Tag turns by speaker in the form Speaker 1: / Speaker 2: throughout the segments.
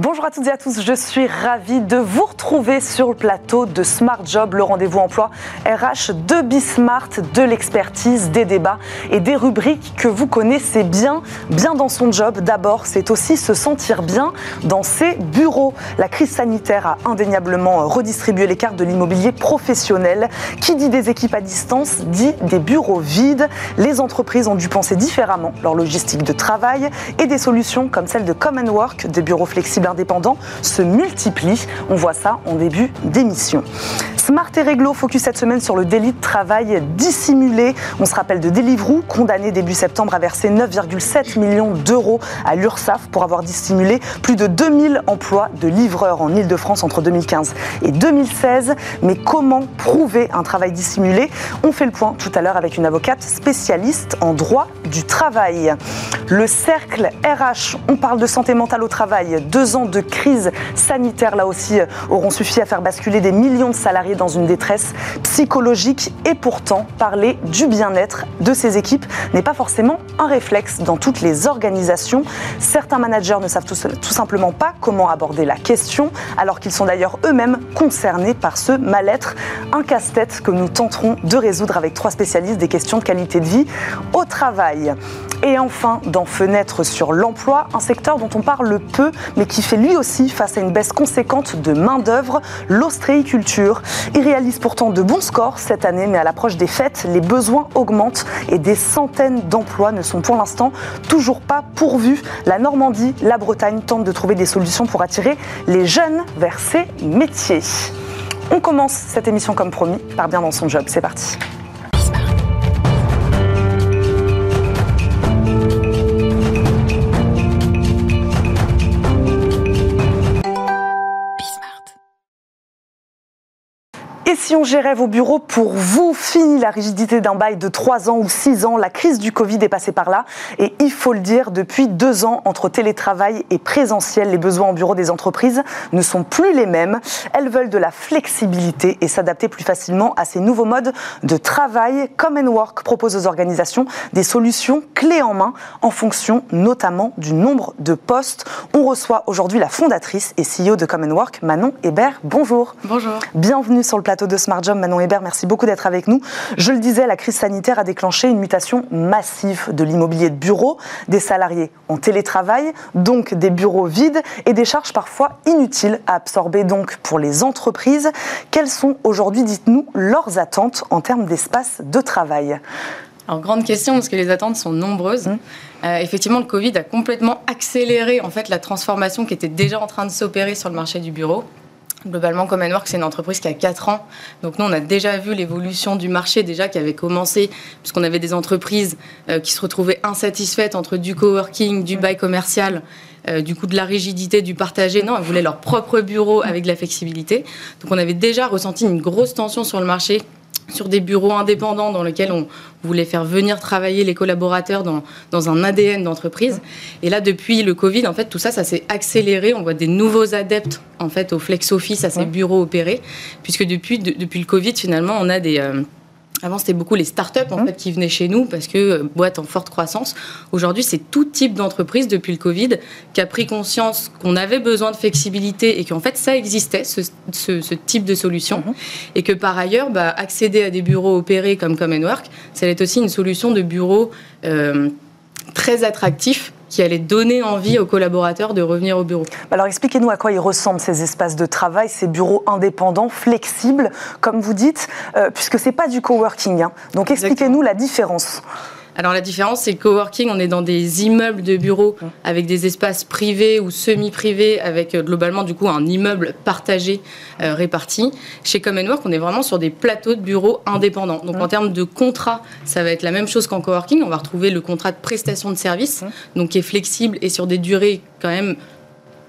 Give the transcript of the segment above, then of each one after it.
Speaker 1: Bonjour à toutes et à tous, je suis ravie de vous retrouver sur le plateau de Smart Job, le rendez-vous emploi RH de Bismart, de l'expertise, des débats et des rubriques que vous connaissez bien, bien dans son job. D'abord, c'est aussi se sentir bien dans ses bureaux. La crise sanitaire a indéniablement redistribué les cartes de l'immobilier professionnel. Qui dit des équipes à distance dit des bureaux vides. Les entreprises ont dû penser différemment leur logistique de travail et des solutions comme celle de Common Work, des bureaux flexibles indépendants se multiplient. On voit ça en début d'émission. Smart et Réglo focus cette semaine sur le délit de travail dissimulé. On se rappelle de Deliveroo, condamné début septembre à verser 9,7 millions d'euros à l'URSSAF pour avoir dissimulé plus de 2000 emplois de livreurs en Ile-de-France entre 2015 et 2016. Mais comment prouver un travail dissimulé? On fait le point tout à l'heure avec une avocate spécialiste en droit du travail. Le cercle RH, on parle de santé mentale au travail. Deux ans de crise sanitaire, là aussi, auront suffi à faire basculer des millions de salariés dans une détresse psychologique. Et pourtant, parler du bien-être de ces équipes n'est pas forcément un réflexe dans toutes les organisations. Certains managers ne savent tout, tout simplement pas comment aborder la question, alors qu'ils sont d'ailleurs eux-mêmes concernés par ce mal-être. Un casse-tête que nous tenterons de résoudre avec trois spécialistes des questions de qualité de vie au travail. Et enfin, dans Fenêtre sur l'emploi, un secteur dont on parle peu, mais qui fait lui aussi face à une baisse conséquente de main-d'œuvre, l'ostréiculture. Il réalise pourtant de bons scores cette année, mais à l'approche des fêtes, les besoins augmentent et des centaines d'emplois ne sont pour l'instant toujours pas pourvus. La Normandie, la Bretagne tentent de trouver des solutions pour attirer les jeunes vers ces métiers. On commence cette émission comme promis par bien dans son job. C'est parti. Et si on gérait vos bureaux pour vous, fini la rigidité d'un bail de 3 ans ou 6 ans, la crise du Covid est passée par là. Et il faut le dire, depuis 2 ans, entre télétravail et présentiel, les besoins en bureau des entreprises ne sont plus les mêmes. Elles veulent de la flexibilité et s'adapter plus facilement à ces nouveaux modes de travail. Common Work propose aux organisations des solutions clés en main en fonction notamment du nombre de postes. On reçoit aujourd'hui la fondatrice et CEO de Common Work, Manon Hébert. Bonjour.
Speaker 2: Bonjour.
Speaker 1: Bienvenue sur le plateau de Smart Job. Manon Hébert, merci beaucoup d'être avec nous. Je le disais, la crise sanitaire a déclenché une mutation massive de l'immobilier de bureau, des salariés en télétravail, donc des bureaux vides et des charges parfois inutiles à absorber donc pour les entreprises. Quelles sont aujourd'hui, dites-nous, leurs attentes en termes d'espace de travail?
Speaker 2: Alors, grande question, parce que les attentes sont nombreuses. Mmh. Euh, effectivement, le Covid a complètement accéléré en fait, la transformation qui était déjà en train de s'opérer sur le marché du bureau. Globalement, Common Work, c'est une entreprise qui a 4 ans. Donc nous, on a déjà vu l'évolution du marché déjà qui avait commencé, puisqu'on avait des entreprises euh, qui se retrouvaient insatisfaites entre du coworking, du bail commercial, euh, du coup de la rigidité, du partagé. Non, elles voulaient leur propre bureau avec de la flexibilité. Donc on avait déjà ressenti une grosse tension sur le marché sur des bureaux indépendants dans lesquels on voulait faire venir travailler les collaborateurs dans, dans un ADN d'entreprise. Et là, depuis le Covid, en fait, tout ça, ça s'est accéléré. On voit des nouveaux adeptes, en fait, au flex office, à ces bureaux opérés, puisque depuis, depuis le Covid, finalement, on a des... Euh, avant, c'était beaucoup les startups en mmh. fait, qui venaient chez nous parce que euh, boîte en forte croissance. Aujourd'hui, c'est tout type d'entreprise depuis le Covid qui a pris conscience qu'on avait besoin de flexibilité et qu'en fait, ça existait, ce, ce, type de solution. Mmh. Et que par ailleurs, bah, accéder à des bureaux opérés comme Common Work, ça être aussi une solution de bureau euh, très attractif qui allait donner envie aux collaborateurs de revenir au bureau.
Speaker 1: Alors expliquez-nous à quoi ils ressemblent ces espaces de travail, ces bureaux indépendants, flexibles, comme vous dites, euh, puisque ce n'est pas du coworking. Hein. Donc expliquez-nous la différence.
Speaker 2: Alors la différence, c'est que coworking, on est dans des immeubles de bureaux avec des espaces privés ou semi-privés, avec euh, globalement du coup un immeuble partagé euh, réparti. Chez Common Work, on est vraiment sur des plateaux de bureaux indépendants. Donc en termes de contrat, ça va être la même chose qu'en coworking. On va retrouver le contrat de prestation de service, donc qui est flexible et sur des durées quand même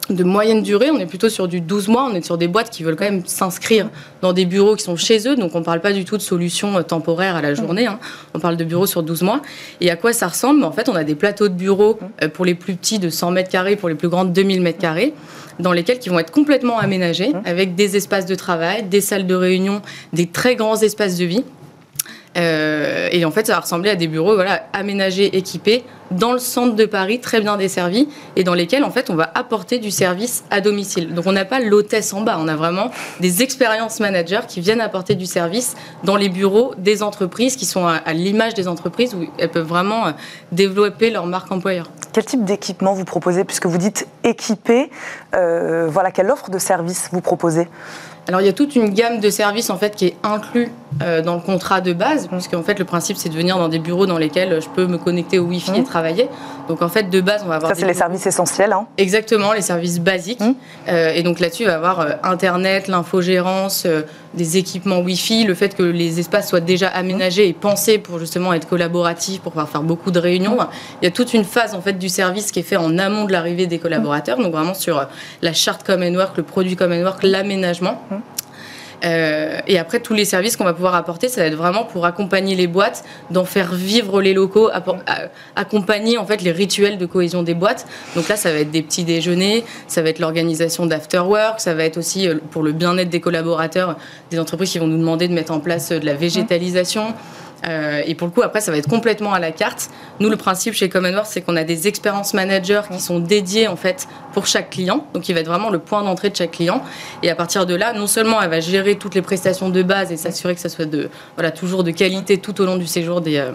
Speaker 2: de moyenne durée, on est plutôt sur du 12 mois, on est sur des boîtes qui veulent quand même s'inscrire dans des bureaux qui sont chez eux, donc on ne parle pas du tout de solutions euh, temporaires à la journée, hein. on parle de bureaux sur 12 mois. Et à quoi ça ressemble? En fait, on a des plateaux de bureaux euh, pour les plus petits de 100 mètres carrés, pour les plus grands de 2000 mètres carrés, dans lesquels qui vont être complètement aménagés, avec des espaces de travail, des salles de réunion, des très grands espaces de vie. Euh, et, en fait, ça va ressembler à des bureaux voilà, aménagés, équipés, dans le centre de Paris, très bien desservis, et dans lesquels, en fait, on va apporter du service à domicile. Donc, on n'a pas l'hôtesse en bas, on a vraiment des expériences managers qui viennent apporter du service dans les bureaux des entreprises, qui sont à, l'image des entreprises, où elles peuvent vraiment euh, développer leur marque employeur.
Speaker 1: Quel type d'équipement vous proposez, puisque vous dites équipé euh, Voilà, quelle offre de service vous proposez?
Speaker 2: Alors il y a toute une gamme de services en fait qui est inclus dans le contrat de base, mmh. puisque en fait le principe c'est de venir dans des bureaux dans lesquels je peux me connecter au Wi-Fi et mmh. travailler. Donc en fait de base on va avoir
Speaker 1: ça c'est les services essentiels. Hein.
Speaker 2: Exactement les services basiques. Mmh. Euh, et donc là-dessus il va y avoir euh, internet, l'infogérance, des équipements Wi-Fi, le fait que les espaces soient déjà aménagés et pensés pour justement être collaboratifs, pour pouvoir faire beaucoup de réunions. Il y a toute une phase en fait du service qui est fait en amont de l'arrivée des collaborateurs, donc vraiment sur la charte Common Work, le produit Common Work, l'aménagement. Euh, et après, tous les services qu'on va pouvoir apporter, ça va être vraiment pour accompagner les boîtes, d'en faire vivre les locaux, accompagner en fait les rituels de cohésion des boîtes. Donc là, ça va être des petits déjeuners, ça va être l'organisation d'after work, ça va être aussi euh, pour le bien-être des collaborateurs, des entreprises qui vont nous demander de mettre en place euh, de la végétalisation. Euh, et pour le coup, après, ça va être complètement à la carte. Nous, le principe chez Commonwealth, c'est qu'on a des expérience managers qui sont dédiés en fait pour chaque client. Donc, il va être vraiment le point d'entrée de chaque client. Et à partir de là, non seulement elle va gérer toutes les prestations de base et s'assurer que ça soit de, voilà, toujours de qualité tout au long du séjour des, euh,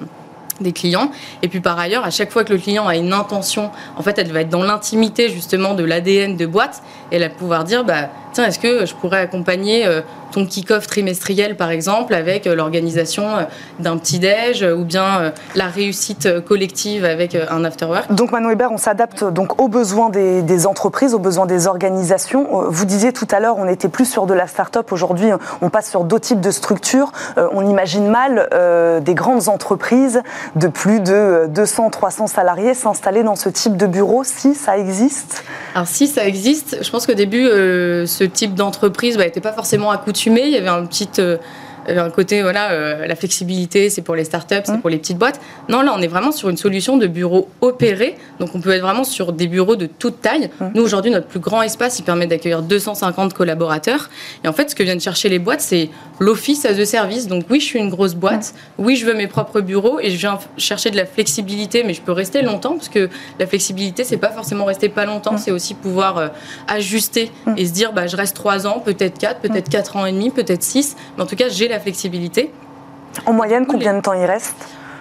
Speaker 2: des clients. Et puis par ailleurs, à chaque fois que le client a une intention, en fait, elle va être dans l'intimité justement de l'ADN de boîte et elle va pouvoir dire, bah, tiens, est-ce que je pourrais accompagner euh, ton kick-off trimestriel, par exemple, avec euh, l'organisation euh, d'un petit-déj ou bien la réussite collective avec un after-work
Speaker 1: Donc, Manon Hébert, on s'adapte donc aux besoins des, entreprises, aux besoins des organisations. Vous disiez tout à l'heure, on n'était plus sur de la start-up. Aujourd'hui, on passe sur d'autres types de structures. On imagine mal des grandes entreprises de plus de 200, 300 salariés s'installer dans ce type de bureau, si ça existe?
Speaker 2: Alors, si ça existe, je pense qu'au début, ce type d'entreprise n'était bah, pas forcément accoutumé. Il y avait un petit euh, un côté, voilà, euh, la flexibilité, c'est pour les startups, c'est mmh. pour les petites boîtes. Non, là, on est vraiment sur une solution de bureau opéré. Donc, on peut être vraiment sur des bureaux de toute taille. Mmh. Nous, aujourd'hui, notre plus grand espace, il permet d'accueillir 250 collaborateurs. Et en fait, ce que viennent chercher les boîtes, c'est l'office as a service. Donc, oui, je suis une grosse boîte. Mmh. Oui, je veux mes propres bureaux et je viens chercher de la flexibilité, mais je peux rester longtemps parce que la flexibilité, c'est pas forcément rester pas longtemps, c'est aussi pouvoir euh, ajuster et se dire, bah, je reste 3 ans, peut-être 4, peut-être 4 ans et demi, peut-être 6. Mais en tout cas, j'ai la flexibilité.
Speaker 1: En moyenne, combien de temps il reste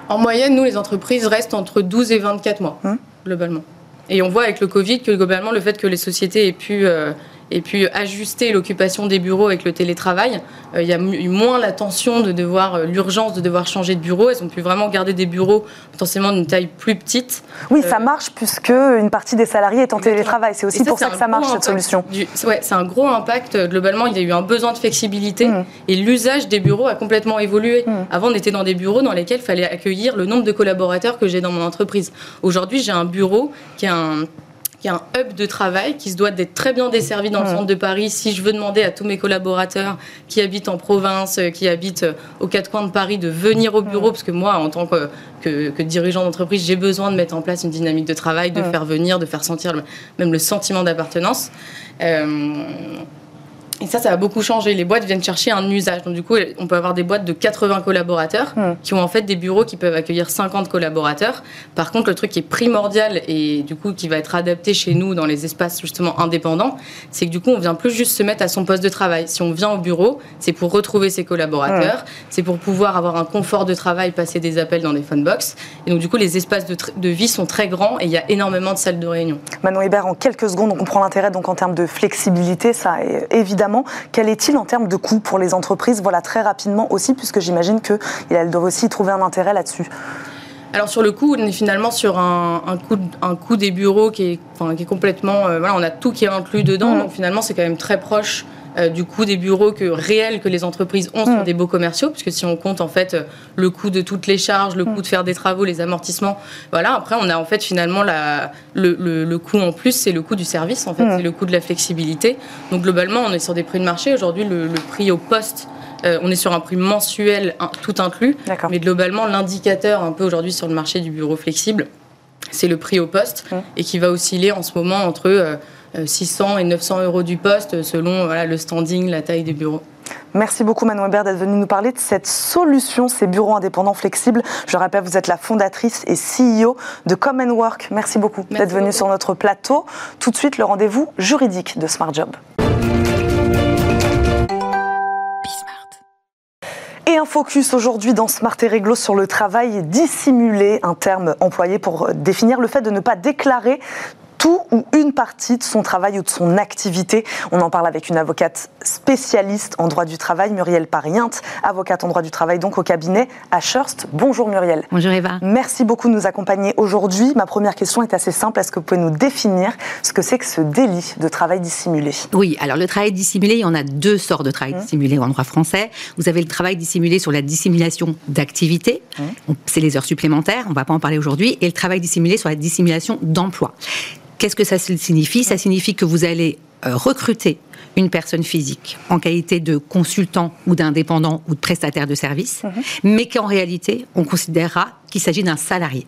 Speaker 2: En moyenne, nous, les entreprises restent entre 12 et 24 mois, hum. globalement. Et on voit avec le Covid que globalement, le fait que les sociétés aient pu euh, et puis ajuster l'occupation des bureaux avec le télétravail. Euh, il y a eu moins la tension de devoir, euh, l'urgence de devoir changer de bureau. Elles ont pu vraiment garder des bureaux potentiellement d'une taille plus petite.
Speaker 1: Oui, ça euh, marche puisque une partie des salariés est en télétravail. C'est aussi pour ça que ça marche cette solution.
Speaker 2: ouais, c'est un gros impact. Globalement, il y a eu un besoin de flexibilité mmh. et l'usage des bureaux a complètement évolué. Mmh. Avant, on était dans des bureaux dans lesquels il fallait accueillir le nombre de collaborateurs que j'ai dans mon entreprise. Aujourd'hui, j'ai un bureau qui a un il y a un hub de travail qui se doit d'être très bien desservi dans le centre de Paris. Si je veux demander à tous mes collaborateurs qui habitent en province, euh, qui habitent euh, aux quatre coins de Paris, de venir au bureau, parce que moi, en tant que, que, dirigeant d'entreprise, j'ai besoin de mettre en place une dynamique de travail, de faire venir, de faire sentir même le sentiment d'appartenance. Euh, et ça, ça a beaucoup changé. Les boîtes viennent chercher un usage. Donc, du coup, on peut avoir des boîtes de 80 collaborateurs hmm. qui ont en fait des bureaux qui peuvent accueillir 50 collaborateurs. Par contre, le truc qui est primordial et du coup qui va être adapté chez nous dans les espaces justement indépendants, c'est que du coup, on vient plus juste se mettre à son poste de travail. Si on vient au bureau, c'est pour retrouver ses collaborateurs, hmm. c'est pour pouvoir avoir un confort de travail, passer des appels dans des phone box. Et donc, du coup, les espaces de, de vie sont très grands et il y a énormément de salles de réunion.
Speaker 1: Manon Hébert, en quelques secondes, on comprend l'intérêt donc en termes de flexibilité, ça évidemment quel est-il en termes de coût pour les entreprises? Voilà, très rapidement aussi, puisque j'imagine qu'elles doivent aussi trouver un intérêt là-dessus.
Speaker 2: Alors sur le coût, on est finalement sur un, coût, un coût des bureaux qui est, enfin, qui est complètement... Euh, voilà, on a tout qui est inclus dedans, mmh. donc finalement c'est quand même très proche euh, du coût des bureaux que, réels que les entreprises ont sur mm. des beaux commerciaux, puisque si on compte en fait euh, le coût de toutes les charges, le mm. coût de faire des travaux, les amortissements, voilà. Après, on a en fait finalement la, le, le, coût en plus, c'est le coût du service, en fait, mm. c'est le coût de la flexibilité. Donc globalement, on est sur des prix de marché. Aujourd'hui, le, prix au poste euh, on est sur un prix mensuel tout inclus, mais globalement, l'indicateur un peu aujourd'hui sur le marché du bureau flexible, c'est le prix au poste et qui va osciller en ce moment entre 600 et 900 euros du poste selon voilà, le standing, la taille des bureaux.
Speaker 1: Merci beaucoup Manon Hébert d'être venue nous parler de cette solution, ces bureaux indépendants flexibles. Je rappelle, vous êtes la fondatrice et CEO de Common Work. Merci beaucoup d'être venue sur notre plateau. Tout de suite, le rendez-vous juridique de Smart Job. Et un focus aujourd'hui dans Smart et Réglo sur le travail dissimulé, un terme employé pour définir le fait de ne pas déclarer tout ou une partie de son travail ou de son activité. On en parle avec une avocate spécialiste en droit du travail, Muriel Pariente, avocate en droit du travail donc au cabinet Ashurst. Bonjour Muriel.
Speaker 3: Bonjour Eva.
Speaker 1: Merci beaucoup de nous accompagner aujourd'hui. Ma première question est assez simple. Est-ce que vous pouvez nous définir ce que c'est que ce délit de travail dissimulé?
Speaker 3: Oui, alors le travail dissimulé, il y en a deux sortes de travail mmh. dissimulé en droit français. Vous avez le travail dissimulé sur la dissimulation d'activité, mmh. c'est les heures supplémentaires, on ne va pas en parler aujourd'hui, et le travail dissimulé sur la dissimulation d'emploi. Qu'est-ce que ça signifie? Ça signifie que vous allez euh, recruter une personne physique en qualité de consultant ou d'indépendant ou de prestataire de service, mhm. mais qu'en réalité, on considérera qu'il s'agit d'un salarié.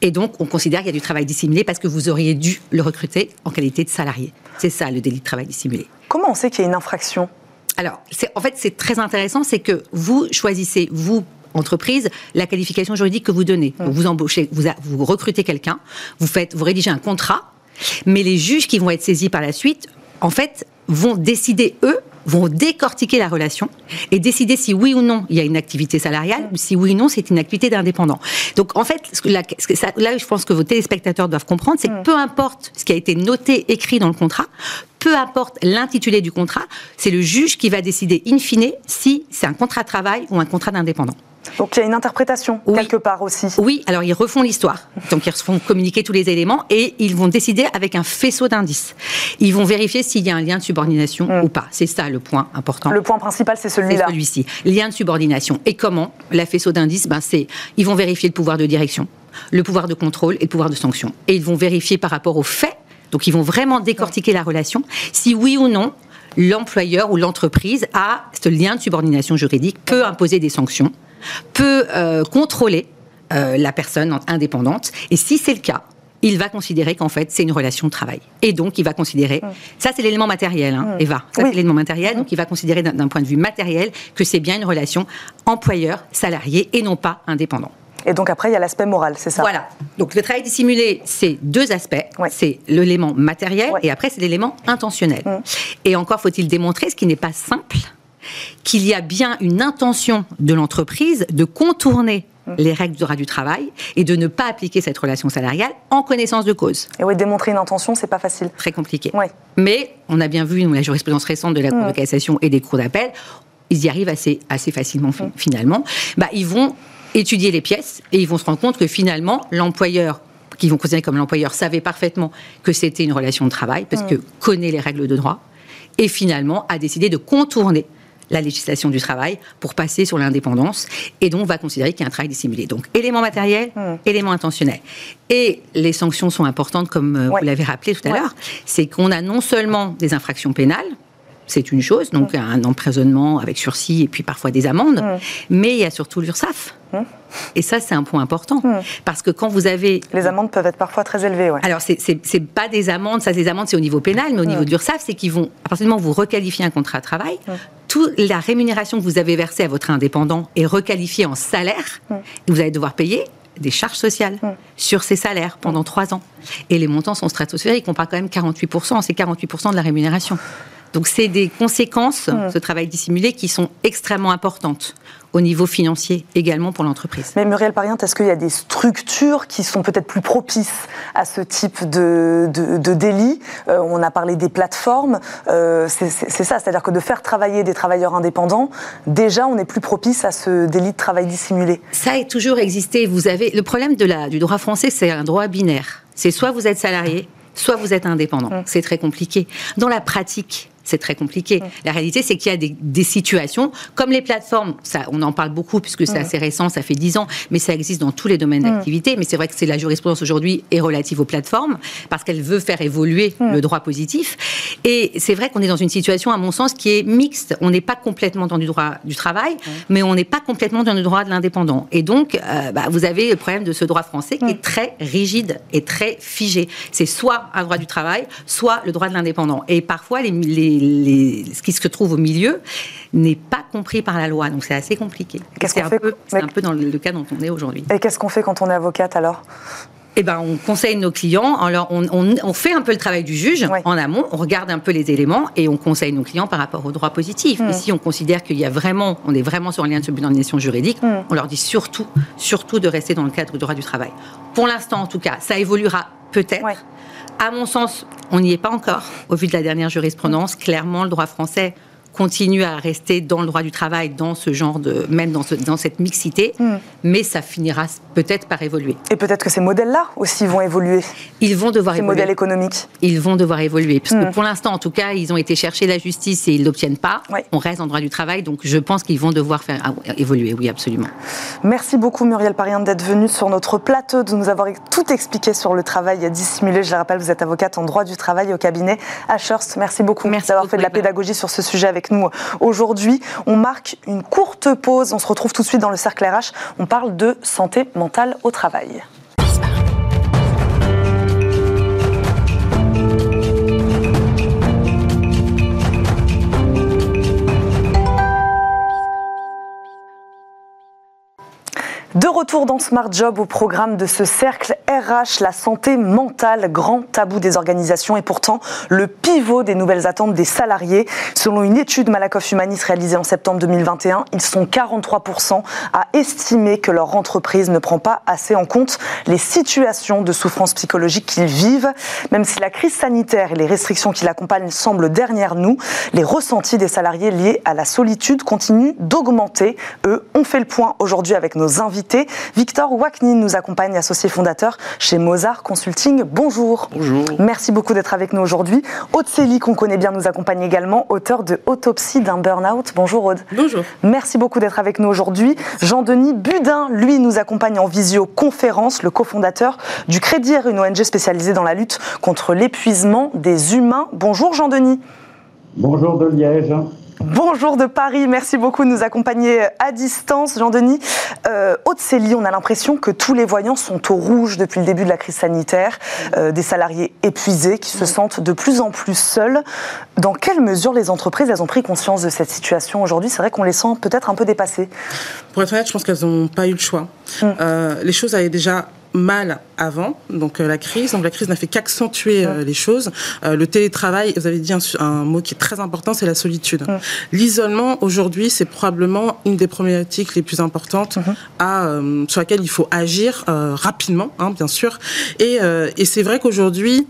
Speaker 3: Et donc, on considère qu'il y a du travail dissimulé parce que vous auriez dû le recruter en qualité de salarié. C'est ça le délit de travail dissimulé.
Speaker 1: Comment on sait qu'il y a une infraction?
Speaker 3: Alors, en fait, c'est très intéressant, c'est que vous choisissez, vous, entreprise, la qualification juridique que vous donnez. vous embauchez, vous, vous recrutez quelqu'un, vous faites, vous rédigez un contrat, mais les juges qui vont être saisis par la suite, en fait, vont décider eux vont décortiquer la relation et décider si oui ou non il y a une activité salariale ou si oui ou non c'est une activité d'indépendant. Donc en fait, là, je pense que vos téléspectateurs doivent comprendre, c'est que peu importe ce qui a été noté, écrit dans le contrat, peu importe l'intitulé du contrat, c'est le juge qui va décider in fine si c'est un contrat de travail ou un contrat d'indépendant.
Speaker 1: Donc il y a une interprétation quelque part aussi.
Speaker 3: Oui, alors ils refont l'histoire. Donc ils font communiquer tous les éléments et ils vont décider avec un faisceau d'indices. Ils vont vérifier s'il y a un lien de subordination hmm. ou pas. C'est ça le point important.
Speaker 1: Le point principal, c'est celui-là.
Speaker 3: C'est celui-ci. Lien de subordination. Et comment La faisceau d'indices, ben, c'est ils vont vérifier le pouvoir de direction, le pouvoir de contrôle et le pouvoir de sanction. Et ils vont vérifier par rapport aux faits. Donc ils vont vraiment décortiquer la relation. Si oui ou non, l'employeur ou l'entreprise a ce lien de subordination juridique, peut imposer des sanctions peut euh, contrôler euh, la personne indépendante. Et si c'est le cas, il va considérer qu'en fait, c'est une relation de travail. Et donc, il va considérer, ça c'est l'élément matériel, hein, mm. Eva, ça c'est l'élément matériel, donc il va considérer d'un point de vue matériel que c'est bien une relation employeur-salarié et non pas indépendant.
Speaker 1: Et donc après, il y a l'aspect moral, c'est ça?
Speaker 3: Voilà. Donc le travail dissimulé, c'est deux aspects. C'est l'élément matériel et après, c'est l'élément intentionnel. Et encore faut-il démontrer, ce qui n'est pas simple, qu'il y a bien une intention de l'entreprise de contourner les règles du droit du travail et de ne pas appliquer cette relation salariale en connaissance de cause.
Speaker 1: Et oui, démontrer une intention, c'est pas facile.
Speaker 3: Très compliqué. Mais on a bien vu, nous, la jurisprudence récente de la Cour de mm. cassation et des cours d'appel, ils y arrivent assez, assez facilement mm. finalement. Bah, ils vont étudier les pièces et ils vont se rendre compte que finalement, l'employeur qu'ils vont considérer comme l'employeur savait parfaitement que c'était une relation de travail parce mm. que connaît les règles de droit et finalement a décidé de contourner la législation du travail pour passer sur l'indépendance et donc va considérer qu'il y a un travail dissimulé. Donc élément matériel, hmm. élément intentionnel. Et les sanctions sont importantes, comme euh, vous l'avez rappelé tout à l'heure, c'est qu'on a non seulement des infractions pénales, c'est une chose, donc un emprisonnement avec sursis et puis parfois des amendes, mais il y a surtout l'URSSAF. Mm. Et ça, c'est un point important. Parce que quand vous avez.
Speaker 1: Les amendes peuvent être parfois très élevées, ouais.
Speaker 3: Alors, c'est pas des amendes, ça, des amendes, c'est au niveau pénal, mais au niveau de l'URSSAF, c'est qu'ils vont, à partir du moment où vous requalifiez un contrat de travail, toute la rémunération que vous avez versée à votre indépendant est requalifiée en salaire, et vous allez devoir payer des charges sociales sur ces salaires pendant trois ans. Et les montants sont stratosphériques, on parle quand même 48%, c'est 48% de la rémunération. Donc c'est des conséquences, mmh. ce travail dissimulé, qui sont extrêmement importantes au niveau financier également pour l'entreprise.
Speaker 1: Mais Muriel Pariente, est-ce qu'il y a des structures qui sont peut-être plus propices à ce type de, de, délit? Euh, On a parlé des plateformes, euh, c'est ça, c'est-à-dire que de faire travailler des travailleurs indépendants, déjà on est plus propice à ce délit de travail dissimulé.
Speaker 3: Ça a toujours existé. Vous avez le problème de la, du droit français, c'est un droit binaire. C'est soit vous êtes salarié, soit vous êtes indépendant. Mmh. C'est très compliqué. Dans la pratique, c'est très compliqué. La réalité, c'est qu'il y a des, situations, comme les plateformes, ça, on en parle beaucoup puisque c'est assez récent, ça fait 10 ans, mais ça existe dans tous les domaines d'activité. Mais c'est vrai que c'est la jurisprudence aujourd'hui est relative aux plateformes parce qu'elle veut faire évoluer le droit positif. Et c'est vrai qu'on est dans une situation, à mon sens, qui est mixte. On n'est pas complètement dans du droit du travail, mais on n'est pas complètement dans le droit de l'indépendant. Et donc, euh, bah, vous avez le problème de ce droit français qui est très rigide et très figé. C'est soit un droit du travail, soit le droit de l'indépendant. Et parfois, les les, ce qui se trouve au milieu n'est pas compris par la loi. Donc c'est assez compliqué.
Speaker 1: Qu'est-ce qu'on fait
Speaker 3: C'est un peu dans le cas dont on est aujourd'hui.
Speaker 1: Et qu'est-ce qu'on fait quand on est avocate alors?
Speaker 3: Eh ben, on conseille nos clients. Alors, on, on, fait un peu le travail du juge en amont, on regarde un peu les éléments et on conseille nos clients par rapport au droit positif. Mmh. Ici, on considère qu'il y a vraiment, on est vraiment sur un lien de subordination juridique. Mmh. On leur dit surtout, surtout de rester dans le cadre du droit du travail. Pour l'instant, en tout cas, ça évoluera peut-être. À mon sens, on n'y est pas encore. Au vu de la dernière jurisprudence, clairement, le droit français continue à rester dans le droit du travail, dans ce genre de, même dans, ce, dans cette mixité, hmm. mais ça finira peut-être par évoluer.
Speaker 1: Et peut-être que ces modèles-là aussi vont évoluer.
Speaker 3: Ils vont devoir
Speaker 1: ces
Speaker 3: évoluer.
Speaker 1: Ces modèles économiques.
Speaker 3: Ils vont devoir évoluer, parce que hmm. pour l'instant, en tout cas, ils ont été chercher la justice et ils l'obtiennent pas. On reste en droit du travail, donc je pense qu'ils vont devoir faire ah, évoluer, oui, absolument.
Speaker 1: Merci beaucoup Muriel Parian d'être venue sur notre plateau, de nous avoir tout expliqué sur le travail dissimulé. Je le rappelle, vous êtes avocate en droit du travail au cabinet Ashurst. Merci beaucoup d'avoir fait de la pédagogie sur ce sujet avec nous aujourd'hui. On marque une courte pause. On se retrouve tout de suite dans le cercle RH. On parle de santé mentale au travail. De retour dans Smart Job au programme de ce cercle RH, la santé mentale, grand tabou des organisations et pourtant le pivot des nouvelles attentes des salariés. Selon une étude Malakoff Humanis réalisée en septembre 2021, ils sont 43% à estimer que leur entreprise ne prend pas assez en compte les situations de souffrance psychologique qu'ils vivent. Même si la crise sanitaire et les restrictions qui l'accompagnent semblent derrière nous, les ressentis des salariés liés à la solitude continuent d'augmenter. Eux, ont fait le point aujourd'hui avec nos invités Victor Waknin nous accompagne, associé fondateur chez Mozart Consulting. Bonjour.
Speaker 4: Bonjour.
Speaker 1: Merci beaucoup d'être avec nous aujourd'hui. Aude Célie, qu'on connaît bien, nous accompagne également, auteur de Autopsie d'un burn-out. Bonjour Aude.
Speaker 5: Bonjour.
Speaker 1: Merci beaucoup d'être avec nous aujourd'hui. Jean-Denis Budin, lui, nous accompagne en visioconférence, le cofondateur du Crédit une ONG spécialisée dans la lutte contre l'épuisement des humains. Bonjour Jean-Denis.
Speaker 4: Bonjour de Liège.
Speaker 1: Bonjour de Paris, merci beaucoup de nous accompagner à distance. Jean-Denis, euh, Haute-Célie, on a l'impression que tous les voyants sont au rouge depuis le début de la crise sanitaire, euh, des salariés épuisés qui se sentent de plus en plus seuls. Dans quelle mesure les entreprises elles ont pris conscience de cette situation aujourd'hui? C'est vrai qu'on les sent peut-être un peu dépassés.
Speaker 5: Pour être honnête, je pense qu'elles n'ont pas eu le choix. Mm. Euh, les choses avaient déjà mal avant, donc euh, la crise. Donc la crise n'a fait qu'accentuer euh, les choses. Euh, le télétravail, vous avez dit un, mot qui est très important, c'est la solitude. L'isolement aujourd'hui, c'est probablement une des problématiques les plus importantes mm-hmm. à, sur laquelle il faut agir rapidement, hein, bien sûr. Et, et c'est vrai qu'aujourd'hui,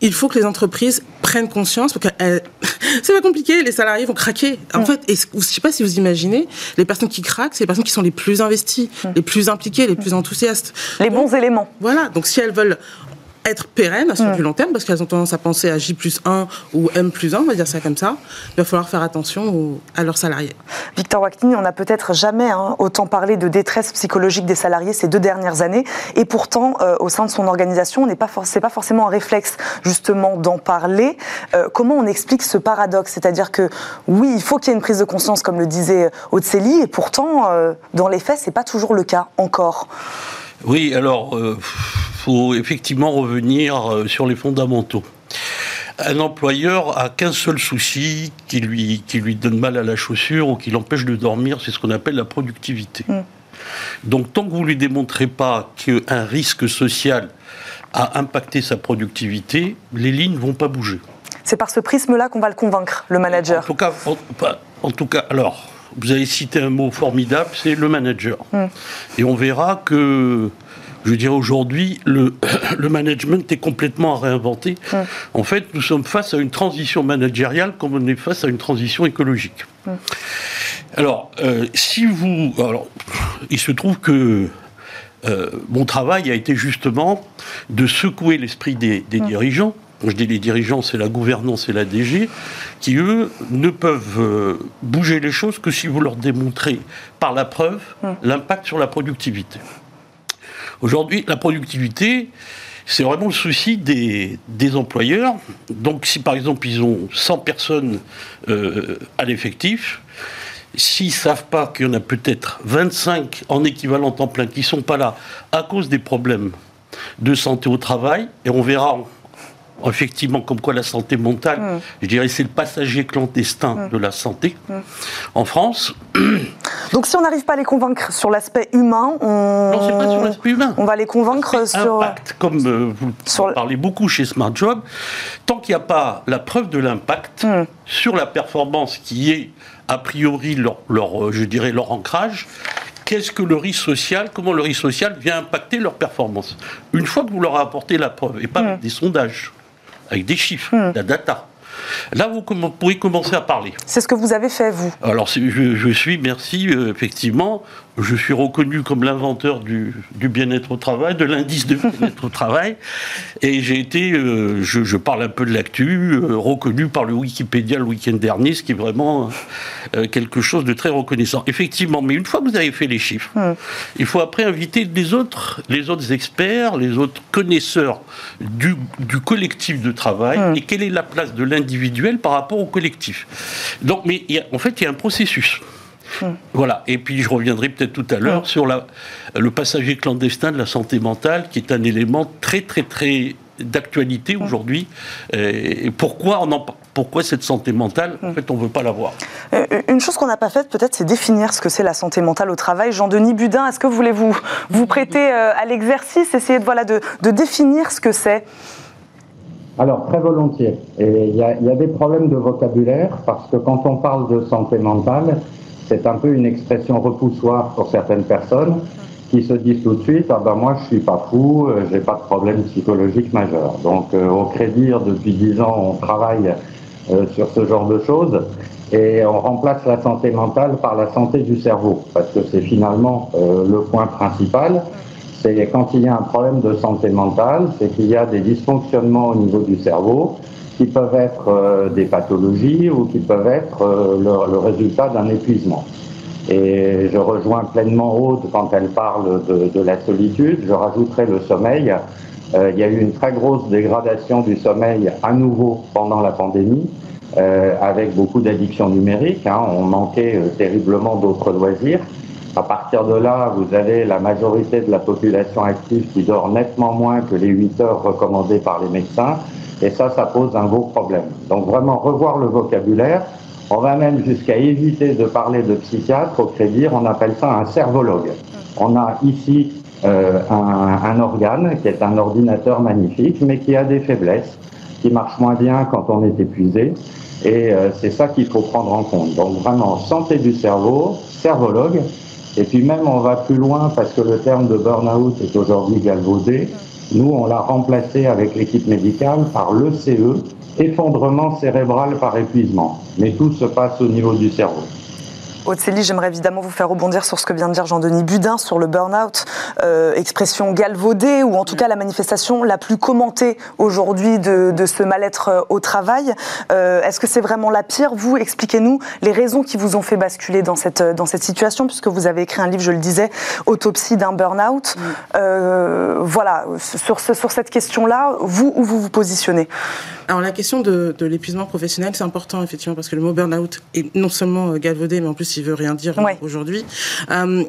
Speaker 5: il faut que les entreprises prennent conscience, parce que c'est pas compliqué, les salariés vont craquer. En fait, et, je sais pas si vous imaginez, les personnes qui craquent, c'est les personnes qui sont les plus investies, les plus impliquées, les plus enthousiastes.
Speaker 1: Les bons éléments.
Speaker 5: Voilà, donc si elles veulent être pérennes sur mm. du long terme, parce qu'elles ont tendance à penser à J plus 1 ou M plus 1, on va dire ça comme ça, il va falloir faire attention à leurs salariés.
Speaker 1: Victor Wactini, on n'a peut-être jamais hein, autant parlé de détresse psychologique des salariés ces deux dernières années, et pourtant, euh, au sein de son organisation, ce n'est pas, pas forcément un réflexe justement d'en parler. Euh, comment on explique ce paradoxe? C'est-à-dire que oui, il faut qu'il y ait une prise de conscience, comme le disait Haute-Célie, et pourtant, euh, dans les faits, ce n'est pas toujours le cas encore.
Speaker 4: Oui, alors faut effectivement revenir euh, sur les fondamentaux. Un employeur a qu'un seul souci qui lui, qui lui donne mal à la chaussure ou qui l'empêche de dormir, c'est ce qu'on appelle la productivité. Mm. Donc tant que vous ne lui démontrez pas qu'un risque social a impacté sa productivité, les lignes ne vont pas bouger.
Speaker 1: C'est par ce prisme-là qu'on va le convaincre, le manager.
Speaker 4: En tout cas, en, tout cas alors, vous avez cité un mot formidable, c'est le manager. Mm. Et on verra que je dirais aujourd'hui, le, le, management est complètement à réinventer. En fait, nous sommes face à une transition managériale comme on est face à une transition écologique. Alors, euh, si vous... Alors, il se trouve que euh, mon travail a été justement de secouer l'esprit des, dirigeants. Quand je dis les dirigeants, c'est la gouvernance et la DG, qui eux ne peuvent euh, bouger les choses que si vous leur démontrez par la preuve l'impact sur la productivité. Aujourd'hui, la productivité, c'est vraiment le souci des, employeurs. Donc, si par exemple ils ont 100 personnes euh, à l'effectif, s'ils ne savent pas qu'il y en a peut-être 25 en équivalent temps plein qui ne sont pas là à cause des problèmes de santé au travail, et on verra effectivement, comme quoi la santé mentale, mm. je dirais, c'est le passager clandestin mm. de la santé mm. en France.
Speaker 1: Donc, si on n'arrive pas à les convaincre sur l'aspect humain, on... on va les convaincre sur.
Speaker 4: Impact, comme euh, vous sur... parlez beaucoup chez Smart Job, tant qu'il n'y a pas la preuve de l'impact sur la performance qui est a priori leur, leur, euh, je dirais, leur ancrage, qu'est-ce que le risque social, comment le risque social vient impacter leur performance? Une fois que vous leur apportez la preuve, et pas des sondages, avec des chiffres, hmm. la data. Là, vous pourrez commencer à parler.
Speaker 1: C'est ce que vous avez fait, vous
Speaker 4: Alors, je, je suis, merci, euh, effectivement, je suis reconnu comme l'inventeur du, bien-être au travail, de l'indice de bien-être au travail, et j'ai été, euh, je, parle un peu de l'actu, euh, reconnu par le Wikipédia le week-end dernier, ce qui est vraiment euh, quelque chose de très reconnaissant. Effectivement, mais une fois que vous avez fait les chiffres, il faut après inviter les autres, les autres experts, les autres connaisseurs du, collectif de travail, et quelle est la place de l'individuel par rapport au collectif? Donc, mais en fait, il y a un processus. Voilà. Et puis je reviendrai peut-être tout à l'heure sur la, le passager clandestin de la santé mentale, qui est un élément très très très d'actualité aujourd'hui. Et pourquoi on en pourquoi cette santé mentale, en fait, on ne veut pas l'avoir
Speaker 1: euh, Une chose qu'on n'a pas faite, peut-être, c'est définir ce que c'est la santé mentale au travail. Jean-Denis Budin, est-ce que vous voulez vous, vous prêter euh, à l'exercice, essayer de, voilà, de, de définir ce que c'est?
Speaker 6: Alors, très volontiers. Et il y, y, a des problèmes de vocabulaire parce que quand on parle de santé mentale, c'est un peu une expression repoussoire pour certaines personnes qui se disent tout de suite ah ben moi je suis pas fou, euh, j'ai pas de problème psychologique majeur. Donc euh, au crédit depuis dix ans on travaille euh, sur ce genre de choses et on remplace la santé mentale par la santé du cerveau parce que c'est finalement le point principal. C'est quand il y a un problème de santé mentale, c'est qu'il y a des dysfonctionnements au niveau du cerveau qui peuvent être euh, des pathologies ou qui peuvent être euh, le, résultat d'un épuisement. Et je rejoins pleinement Aude quand elle parle de, la solitude. Je rajouterai le sommeil. Euh, il y a eu une très grosse dégradation du sommeil à nouveau pendant la pandémie, avec beaucoup d'addictions numériques. Hein. On manquait terriblement d'autres loisirs. À partir de là, vous avez la majorité de la population active qui dort nettement moins que les 8 heures recommandées par les médecins. Et ça, ça pose un gros problème. Donc vraiment revoir le vocabulaire. On va même jusqu'à éviter de parler de psychiatre au crédit. On appelle ça un cervologue. On a ici euh, un, organe qui est un ordinateur magnifique, mais qui a des faiblesses, qui marche moins bien quand on est épuisé. Et euh, c'est ça qu'il faut prendre en compte. Donc vraiment santé du cerveau, cervologue. Et puis même on va plus loin parce que le terme de burn-out est aujourd'hui galvaudé. Nous, on l'a remplacé avec l'équipe médicale par l'ECE, effondrement cérébral par épuisement. Mais tout se passe au niveau du cerveau.
Speaker 1: Haute j'aimerais évidemment vous faire rebondir sur ce que vient de dire Jean-Denis Budin sur le burn-out, euh, expression galvaudée, ou en tout cas la manifestation la plus commentée aujourd'hui de, ce mal-être euh, au travail. Euh, est-ce que c'est vraiment la pire? Vous, expliquez-nous les raisons qui vous ont fait basculer dans cette, dans cette situation, puisque vous avez écrit un livre, je le disais, Autopsie d'un burn-out. voilà, sur, sur cette question-là, vous, où vous vous positionnez?
Speaker 5: Alors la question de, de l'épuisement professionnel, c'est important effectivement parce que le mot burn-out est non seulement galvaudé, mais en plus il veut rien dire aujourd'hui. Euh,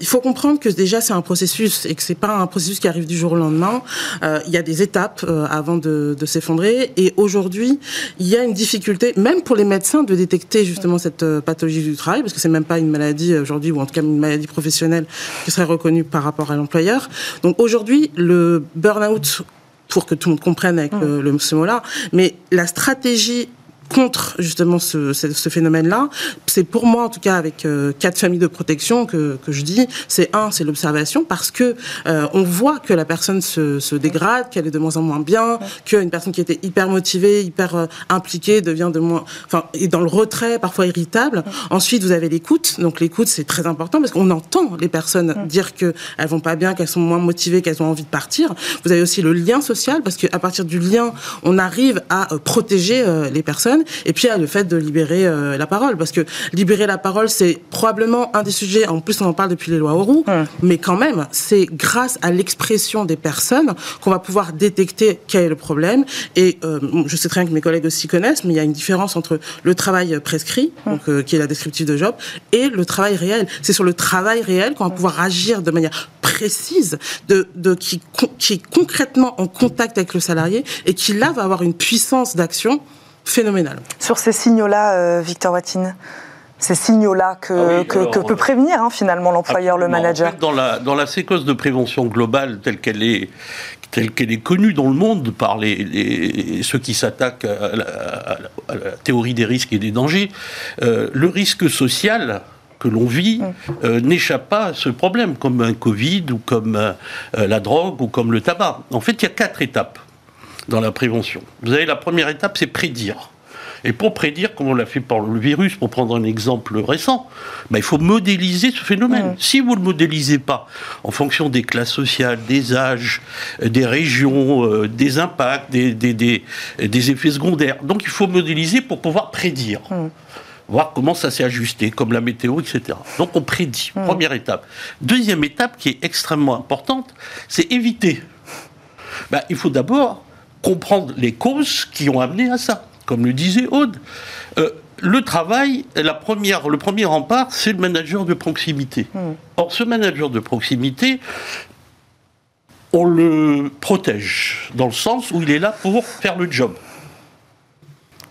Speaker 5: il faut comprendre que déjà c'est un processus et que c'est pas un processus qui arrive du jour au lendemain. Euh, il y a des étapes euh, avant de, de s'effondrer et aujourd'hui il y a une difficulté même pour les médecins de détecter justement cette euh, pathologie du travail parce que c'est même pas une maladie aujourd'hui ou en tout cas une maladie professionnelle qui serait reconnue par rapport à l'employeur. Donc aujourd'hui le burn-out pour que tout le monde comprenne avec mmh. le, ce mot-là. Mais la stratégie contre justement ce, ce, phénomène-là, c'est pour moi en tout cas avec euh, quatre familles de protection que, que je dis, c'est un, c'est l'observation parce que euh, on voit que la personne se, se dégrade, qu'elle est de moins en moins bien, qu'une personne qui était hyper motivée, hyper euh, impliquée devient de moins, enfin, est dans le retrait, parfois irritable. Ensuite, vous avez l'écoute, donc l'écoute c'est très important parce qu'on entend les personnes dire que elles vont pas bien, qu'elles sont moins motivées, qu'elles ont envie de partir. Vous avez aussi le lien social parce qu'à partir du lien, on arrive à protéger les personnes et puis il y a le fait de libérer euh, la parole, parce que libérer la parole, c'est probablement un des sujets, en plus on en parle depuis les lois Auroux, mais quand même, c'est grâce à l'expression des personnes qu'on va pouvoir détecter quel est le problème. Et euh, je sais très bien que mes collègues aussi connaissent, mais il y a une différence entre le travail prescrit, donc, euh, qui est la descriptive de job, et le travail réel. C'est sur le travail réel qu'on va pouvoir agir de manière précise, de, de qui, qui est concrètement en contact avec le salarié et qui là va avoir une puissance d'action phénoménale.
Speaker 1: Sur ces signaux-là, euh, Victor Watine ces signaux-là que, ah que, peut prévenir hein, finalement l'employeur, le manager
Speaker 4: dans, la, dans la séquence de prévention globale telle qu'elle est, telle qu'elle est connue dans le monde par les, ceux qui s'attaquent à, la théorie des risques et des dangers, euh, le risque social que l'on vit mm. euh, n'échappe pas à ce problème, comme un Covid ou comme euh, la drogue ou comme le tabac. En fait, il y a quatre étapes dans la prévention. Vous avez la première étape, c'est prédire. Et pour prédire, comme on l'a fait par le virus, pour prendre un exemple récent, bah, il faut modéliser ce phénomène. Si vous ne le modélisez pas en fonction des classes sociales, des âges, des régions, euh, des impacts, des, des, des, effets secondaires, donc il faut modéliser pour pouvoir prédire. Voir comment ça s'est ajusté, comme la météo, etc. Donc on prédit, première étape. Deuxième étape qui est extrêmement importante, c'est éviter. Bah, il faut d'abord comprendre les causes qui ont amené à ça comme le disait Aude. Euh, le travail, la première, le premier rempart, c'est le manager de proximité. Hmm. Or, ce manager de proximité, on le protège, dans le sens où il est là pour faire le job.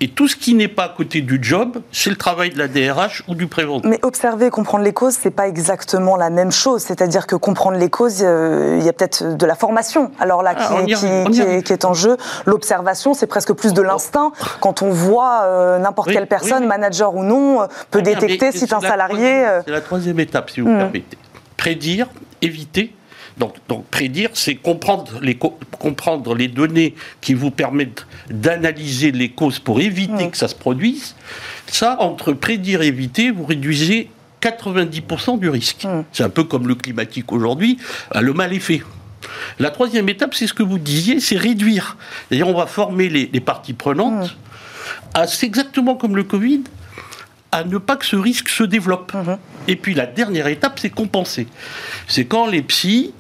Speaker 4: Et tout ce qui n'est pas à côté du job, c'est le travail de la DRH ou du préventeur.
Speaker 1: Mais observer et comprendre les causes, c'est pas exactement la même chose. C'est-à-dire que comprendre les causes, euh, il y a peut-être de la formation. Alors là, ah, qui, est, en jeu. L'observation, c'est presque plus de l'instinct. Quand on voit euh, n'importe quelle personne, manager ou non, euh, peut détecter si un salarié.
Speaker 4: C'est la troisième étape, si vous me hmm. permettez. Prédire, éviter donc, prédire, c'est comprendre les, comprendre les données qui vous permettent d'analyser les causes pour éviter que ça se produise. Ça, entre prédire et éviter, vous réduisez 90% du risque. C'est un peu comme le climatique aujourd'hui, euh, le mal est fait. La troisième étape, c'est ce que vous disiez, c'est réduire. D'ailleurs, on va former les, parties prenantes à, c'est exactement comme le Covid, à ne pas que ce risque se développe. Mhm. Et puis la dernière étape, c'est compenser. C'est quand les psys,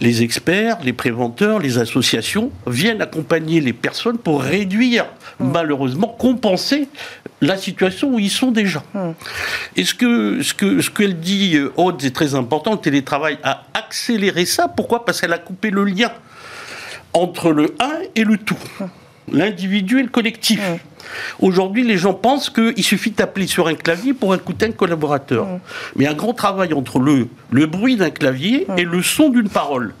Speaker 4: les experts, les préventeurs, les associations viennent accompagner les personnes pour réduire, mhm. malheureusement, compenser la situation où ils sont déjà. Mhm. Et ce que ce que ce qu'elle dit, euh, Aude, c'est très important. Le télétravail a accéléré ça? Pourquoi? Parce qu'elle a coupé le lien entre le un et le tout, l'individu et le collectif. Aujourd'hui, les gens pensent qu'il suffit d'appeler sur un clavier pour écouter un collaborateur. Mais un grand travail entre le, le bruit d'un clavier et le son d'une parole.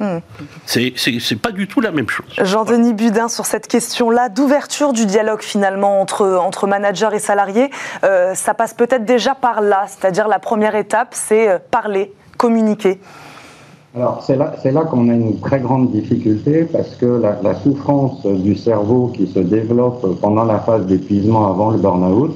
Speaker 4: C'est pas du tout la même chose.
Speaker 1: Jean-Denis Budin, sur cette question-là, d'ouverture du dialogue finalement entre, entre managers et salariés, euh, ça passe peut-être déjà par là. C'est-à-dire la première étape, c'est euh, parler, communiquer.
Speaker 6: Alors c'est là, là qu'on a une très grande difficulté parce que la, souffrance du cerveau qui se développe pendant la phase d'épuisement avant le burn-out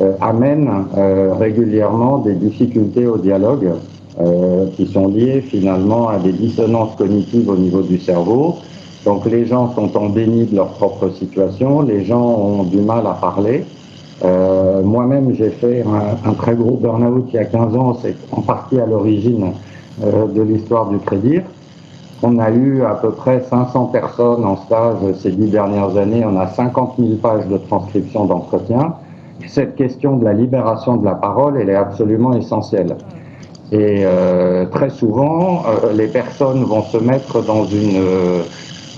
Speaker 6: euh, amène euh, régulièrement des difficultés au dialogue euh, qui sont liées finalement à des dissonances cognitives au niveau du cerveau. Donc les gens sont en déni de leur propre situation, les gens ont du mal à parler. Moi-même j'ai fait un, très gros burn-out il y a 15 ans, c'est en partie à l'origine de l'histoire du crédit. On a eu à peu près 500 personnes en stage ces dix dernières années. On a 50 000 pages de transcription d'entretien. Cette question de la libération de la parole, elle est absolument essentielle. Et euh, très souvent, euh, les personnes vont se mettre dans une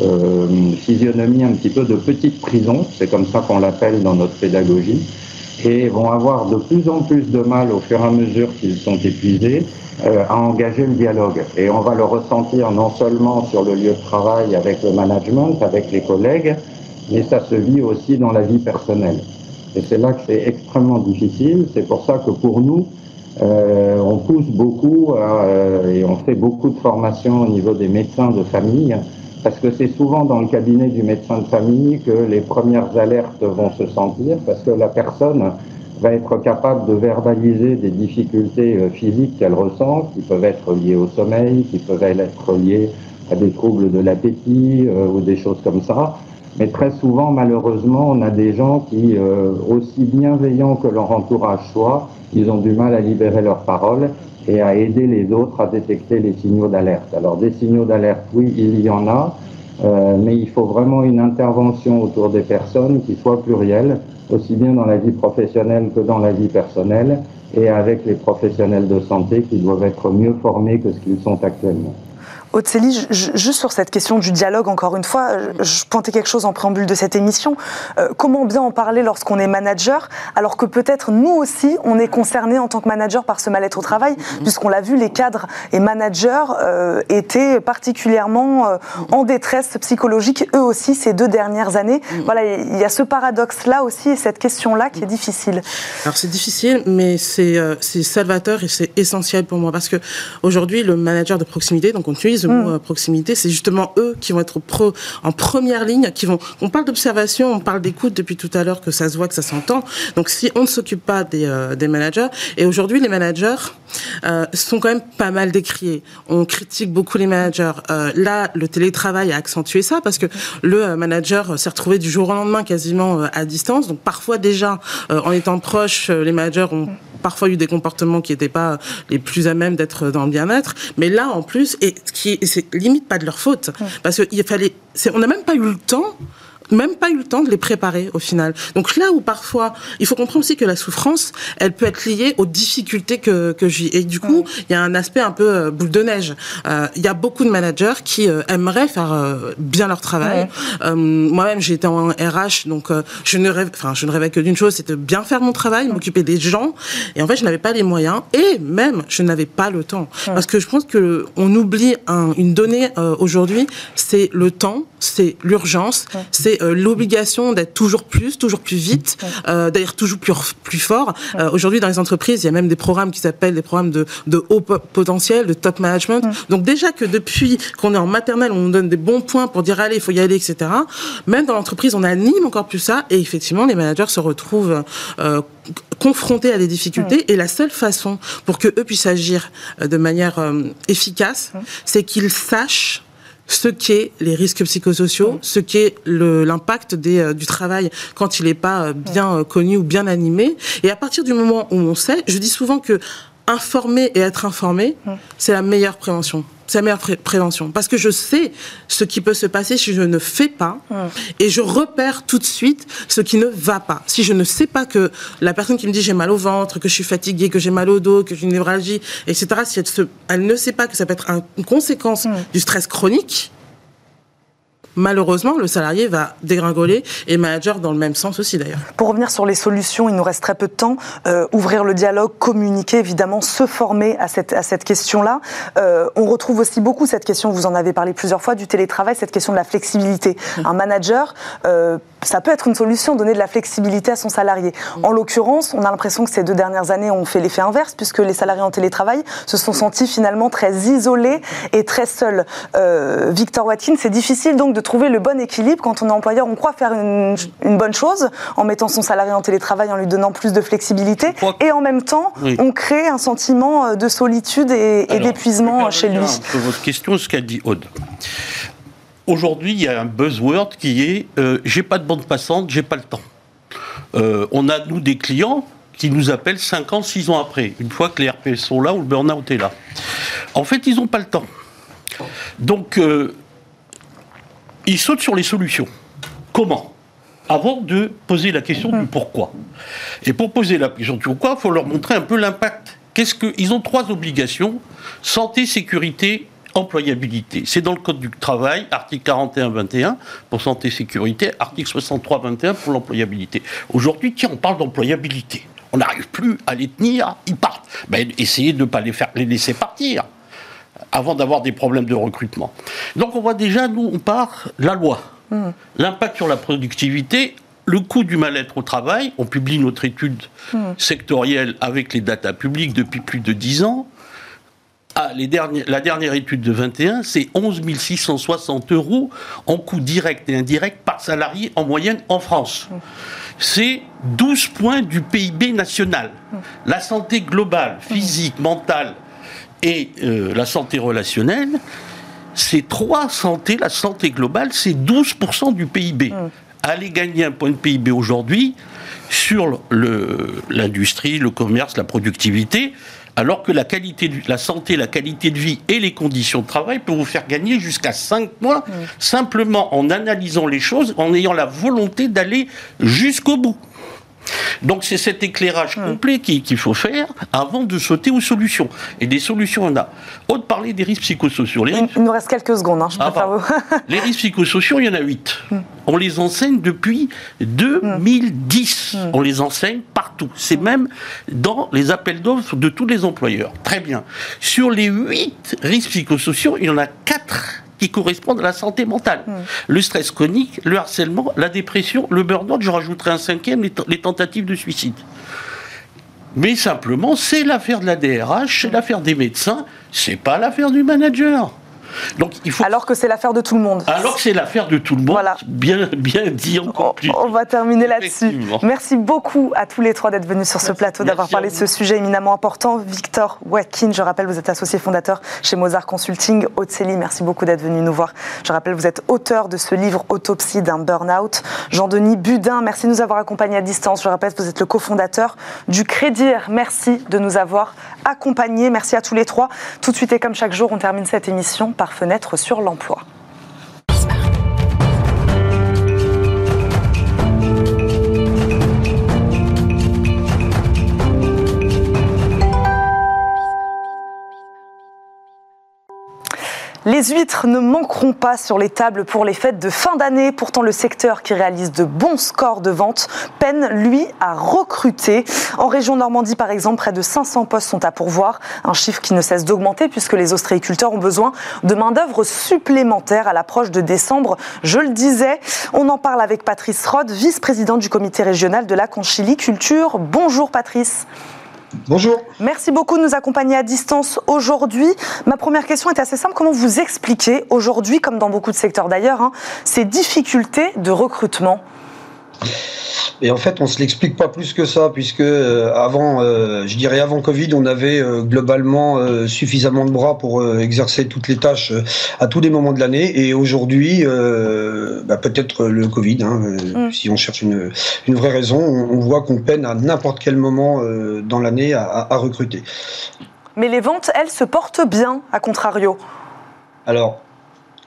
Speaker 6: euh, physionomie un petit peu de petite prison, c'est comme ça qu'on l'appelle dans notre pédagogie, et vont avoir de plus en plus de mal au fur et à mesure qu'ils sont épuisés euh, à engager le dialogue. Et on va le ressentir non seulement sur le lieu de travail avec le management, avec les collègues, mais ça se vit aussi dans la vie personnelle. Et c'est là que c'est extrêmement difficile. C'est pour ça que pour nous, euh, on pousse beaucoup euh, et on fait beaucoup de formations au niveau des médecins de famille, parce que c'est souvent dans le cabinet du médecin de famille que les premières alertes vont se sentir, parce que la personne va être capable de verbaliser des difficultés euh, physiques qu'elle ressent, qui peuvent être liées au sommeil, qui peuvent être liées à des troubles de l'appétit euh, ou des choses comme ça. Mais très souvent, malheureusement, on a des gens qui, euh, aussi bienveillants que leur entourage soit, ils ont du mal à libérer leurs paroles et à aider les autres à détecter les signaux d'alerte. Alors des signaux d'alerte, oui, il y en a, mais il faut vraiment une intervention autour des personnes qui soit plurielle aussi bien dans la vie professionnelle que dans la vie personnelle, et avec les professionnels de santé qui doivent être mieux formés que ce qu'ils sont actuellement.
Speaker 1: Otseli, juste sur cette question du dialogue, encore une fois, je pointais quelque chose en préambule de cette émission. Euh, comment bien en parler lorsqu'on est manager, alors que peut-être nous aussi, on est concerné en tant que manager par ce mal-être au travail, mhm. puisqu'on l'a vu, les cadres et managers euh, étaient particulièrement euh, en détresse psychologique, eux aussi, ces deux dernières années. Mhm. Voilà, il y a ce paradoxe-là aussi et cette question-là qui est difficile.
Speaker 5: Alors c'est difficile, mais c'est salvateur et c'est essentiel pour moi, parce que aujourd'hui, le manager de proximité, donc on utilise mot mm. proximité, c'est justement eux qui vont être pro, en première ligne, qui vont. On parle d'observation, on parle d'écoute depuis tout à l'heure, que ça se voit, que ça s'entend. Donc si on ne s'occupe pas des, euh, des managers, et aujourd'hui les managers euh, sont quand même pas mal décriés. On critique beaucoup les managers. Euh, là, le télétravail a accentué ça parce que le manager s'est retrouvé du jour au lendemain quasiment à distance. Donc parfois déjà, en étant proche, les managers ont parfois eu des comportements qui n'étaient pas les plus à même d'être dans le bien-être. Mais là, en plus, et qui c'est limite pas de leur faute, parce qu'il fallait, on n'a même pas eu le temps même pas eu le temps de les préparer au final. Donc là où parfois, il faut comprendre aussi que la souffrance, elle peut être liée aux difficultés que, que j'ai. Et du coup, il y a un aspect un peu euh, boule de neige. Euh, il y a beaucoup de managers qui euh, aimeraient faire bien leur travail. Moi-même, j'ai été en RH, donc je ne rêve, enfin, je ne rêvais que d'une chose, c'était de bien faire mon travail, m'occuper des gens. Et en fait, je n'avais pas les moyens et même je n'avais pas le temps. Parce que je pense que on oublie une donnée aujourd'hui, c'est le temps, c'est l'urgence, c'est euh, l'obligation d'être toujours plus, toujours plus vite, euh, d'ailleurs toujours plus, plus fort. Euh, aujourd'hui, dans les entreprises, il y a même des programmes qui s'appellent des programmes de, de haut potentiel, de top management. Donc déjà que depuis qu'on est en maternelle, on nous donne des bons points pour dire allez, il faut y aller, etc. Même dans l'entreprise, on anime encore plus ça. Et effectivement, les managers se retrouvent confrontés à des difficultés. Et la seule façon pour que eux puissent agir de manière efficace, c'est qu'ils sachent ce qu'est les risques psychosociaux, ce qu'est l'impact euh, du travail quand il n'est pas euh, bien euh, connu ou bien animé. Et à partir du moment où on sait, je dis souvent que informer et être informé, c'est la meilleure prévention. C'est la meilleure prévention. Parce que je sais ce qui peut se passer si je ne fais pas et je repère tout de suite ce qui ne va pas. Si je ne sais pas que la personne qui me dit j'ai mal au ventre, que je suis fatiguée, que j'ai mal au dos, que j'ai une névralgie, etc., si elle, elle, ne sait pas que ça peut être une conséquence du stress chronique, malheureusement, le salarié va dégringoler et manager dans le même sens aussi d'ailleurs.
Speaker 1: Pour revenir sur les solutions, il nous reste très peu de temps. Euh, ouvrir le dialogue, communiquer, évidemment, se former à cette, à cette question-là. Euh, on retrouve aussi beaucoup cette question, vous en avez parlé plusieurs fois, du télétravail, cette question de la flexibilité. Un manager, euh, ça peut être une solution, donner de la flexibilité à son salarié. Hum. En l'occurrence, on a l'impression que ces deux dernières années ont fait l'effet inverse, puisque les salariés en télétravail se sont sentis finalement très isolés et très seuls. Victor Watkins, c'est difficile donc de trouver le bon équilibre. Quand on est employeur, on croit faire une, bonne chose en mettant son salarié en télétravail, en lui donnant plus de flexibilité. Et en même temps, on crée un sentiment euh, de solitude et, d'épuisement chez lui.
Speaker 4: votre question, ce qu'a dit Aude. Aujourd'hui, il y a un buzzword qui est euh, j'ai pas de bande passante, j'ai pas le temps. Euh, on a, nous, des clients qui nous appellent 5 ans, 6 ans après, une fois que les RPS sont là ou le burn-out est là. En fait, ils n'ont pas le temps. Donc, il saute sur les solutions. Comment? Avant de poser la question du pourquoi. Et pour poser la question du pourquoi, il faut leur montrer un peu l'impact. Qu'est-ce que ils ont trois obligations santé, sécurité, employabilité. C'est dans le code du travail, article 41-21 pour santé sécurité, article 63-21 pour l'employabilité. Aujourd'hui, tiens, on parle d'employabilité. On n'arrive plus à les tenir, ils partent. Ben, essayez de ne pas les faire les laisser partir avant d'avoir des problèmes de recrutement. Donc on voit déjà, nous, on part la loi. Hmm. L'impact sur la productivité, le coût du mal-être au travail, on publie notre étude hmm. sectorielle avec les datas publiques depuis plus de 10 ans. Ah, les la dernière étude de 21, c'est 11 660 euros en coût direct et indirect par salarié en moyenne en France. Hmm. C'est 12 points du PIB national. La santé globale, physique, mentale, et euh, la santé relationnelle, c'est trois santé, la santé globale, c'est 12% du PIB. Mmh. Aller gagner un point de PIB aujourd'hui sur l'industrie, le, commerce, la productivité, alors que la qualité de, la santé, la qualité de vie et les conditions de travail peuvent vous faire gagner jusqu'à 5 mois, simplement en analysant les choses, en ayant la volonté d'aller jusqu'au bout. Donc c'est cet éclairage hmm. complet qu'il faut faire avant de sauter aux solutions. Et des solutions, on a. On parler des risques psychosociaux.
Speaker 1: il, nous reste quelques secondes, hein, je ah, vous...
Speaker 4: les risques psychosociaux, il y en a huit. Hmm. On les enseigne depuis 2010. Hmm. On les enseigne partout. C'est même dans les appels d'offres de tous les employeurs. Très bien. Sur les huit risques psychosociaux, il y en a quatre qui correspondent à la santé mentale. Hmm. Le stress chronique, le harcèlement, la dépression, le burn-out, je rajouterai un cinquième, les, tentatives de suicide. Mais simplement, c'est l'affaire de la DRH, c'est l'affaire des médecins, c'est pas l'affaire du manager.
Speaker 1: Donc, il faut... Alors que c'est l'affaire de tout le monde.
Speaker 4: Alors que c'est l'affaire de tout le monde. Voilà. Bien, bien dit encore
Speaker 1: plus. On va terminer là-dessus. Merci beaucoup à tous les trois d'être venus sur ce plateau, d'avoir parlé de ce sujet éminemment important. Victor Watkin, je rappelle, vous êtes associé fondateur chez Mozart Consulting. Otseli, merci beaucoup d'être venu nous voir. Je rappelle, vous êtes auteur de ce livre Autopsie d'un burn-out. Jean-Denis Budin, merci de nous avoir accompagnés à distance. Je rappelle, vous êtes le cofondateur du Crédit. Merci de nous avoir accompagnés. Merci à tous les trois. Tout de suite et comme chaque jour, on termine cette émission par fenêtre sur l'emploi. Les huîtres ne manqueront pas sur les tables pour les fêtes de fin d'année. Pourtant, le secteur qui réalise de bons scores de vente peine, lui, à recruter. En région Normandie, par exemple, près de 500 postes sont à pourvoir. Un chiffre qui ne cesse d'augmenter puisque les ostréiculteurs ont besoin de main-d'œuvre supplémentaire à l'approche de décembre. Je le disais, on en parle avec Patrice Rod, vice-président du comité régional de la conchiliculture. Bonjour Patrice.
Speaker 7: Bonjour.
Speaker 1: Merci beaucoup de nous accompagner à distance aujourd'hui. Ma première question est assez simple. Comment vous expliquez aujourd'hui, comme dans beaucoup de secteurs d'ailleurs, hein, ces difficultés de recrutement?
Speaker 7: Et en fait, on se l'explique pas plus que ça, puisque euh, avant, euh, je dirais avant Covid, on avait euh, globalement suffisamment de bras pour exercer toutes les tâches à tous les moments de l'année. Et aujourd'hui, bah, peut-être le Covid, hein, mm. si on cherche une, une vraie raison, on, voit qu'on peine à n'importe quel moment dans l'année à, à recruter.
Speaker 1: Mais les ventes, elles, se portent bien, à contrario?
Speaker 7: Alors,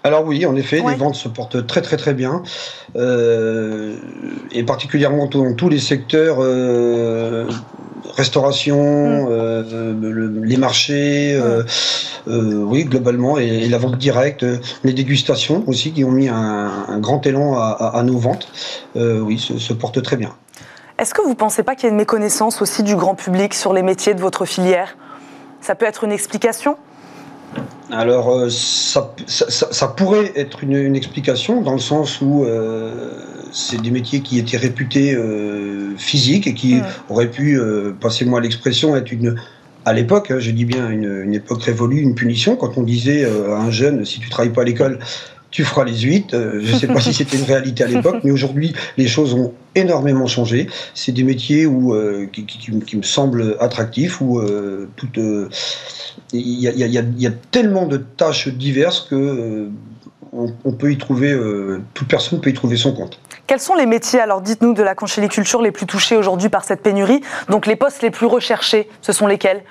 Speaker 7: alors oui, en effet, les ventes se portent très très très bien, euh, et particulièrement dans tous les secteurs, euh, restauration, mm. euh, les marchés, oui globalement, et, la vente directe, les dégustations aussi qui ont mis un, grand élan à, nos ventes, oui, se, se portent très bien.
Speaker 1: Est-ce que vous ne pensez pas qu'il y a une méconnaissance aussi du grand public sur les métiers de votre filière? Ça peut être une explication?
Speaker 7: Alors, euh, ça, ça, pourrait être une, explication dans le sens où euh, c'est des métiers qui étaient réputés euh, physiques et qui auraient pu, passez-moi l'expression, être une, à l'époque, hein, je dis bien une, une, époque révolue, une punition. Quand on disait à un jeune, si tu travailles pas à l'école, tu feras les huit. Euh, je ne sais pas si c'était une réalité à l'époque, mais aujourd'hui, les choses ont énormément changé. C'est des métiers où, euh, qui, me semblent attractifs, où euh, il y, y, a tellement de tâches diverses que on, peut y trouver, toute personne peut y trouver son compte.
Speaker 1: Quels sont les métiers, alors dites-nous, de la conchyliculture les plus touchés aujourd'hui par cette pénurie? Donc les postes les plus recherchés, ce sont lesquels?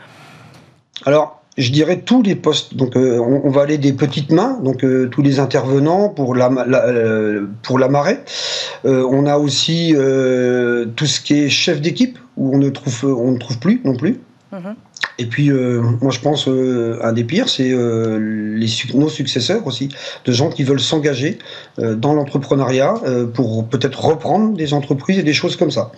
Speaker 7: Alors, je dirais tous les postes. Donc, euh, on, va aller des petites mains, donc euh, tous les intervenants pour la, euh, pour la marée. on a aussi tout ce qui est chef d'équipe où on ne trouve on ne trouve plus non plus. Mhm. Et puis, moi, je pense un des pires, c'est les nos successeurs aussi, de gens qui veulent s'engager dans l'entrepreneuriat pour peut-être reprendre des entreprises et des choses comme ça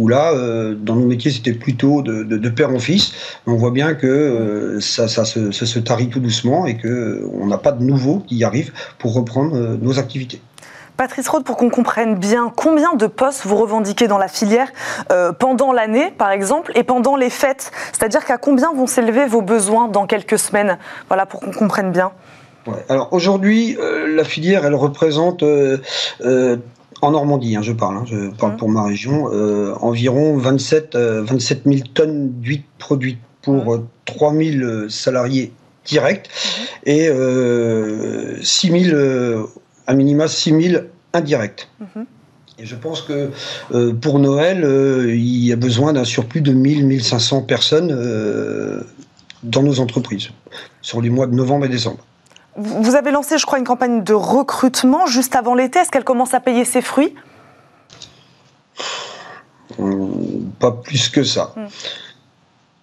Speaker 7: où là, euh, dans nos métiers, c'était plutôt de, père en fils. On voit bien que euh, ça, se, tarit tout doucement et qu'on euh, n'a pas de nouveaux qui arrivent pour reprendre nos activités.
Speaker 1: Patrice Rode, pour qu'on comprenne bien, combien de postes vous revendiquez dans la filière pendant l'année, par exemple, et pendant les fêtes? C'est-à-dire qu'à combien vont s'élever vos besoins dans quelques semaines? Voilà, pour qu'on comprenne bien.
Speaker 7: Alors aujourd'hui, la filière, elle représente en Normandie, hein, je parle, hein, je parle pour ma région, euh, environ 27, 27 000 tonnes d'huile produites pour 3 mmh. 000 euh, salariés directs mmh. et euh, 6 000, euh, à minima 6 000 indirects. Et je pense que euh, pour Noël, il y a besoin d'un surplus de 1000, 1500 personnes dans nos entreprises sur les mois de novembre et décembre.
Speaker 1: Vous avez lancé, je crois, une campagne de recrutement juste avant l'été. Est-ce qu'elle commence à payer ses fruits?
Speaker 7: Pas plus que ça.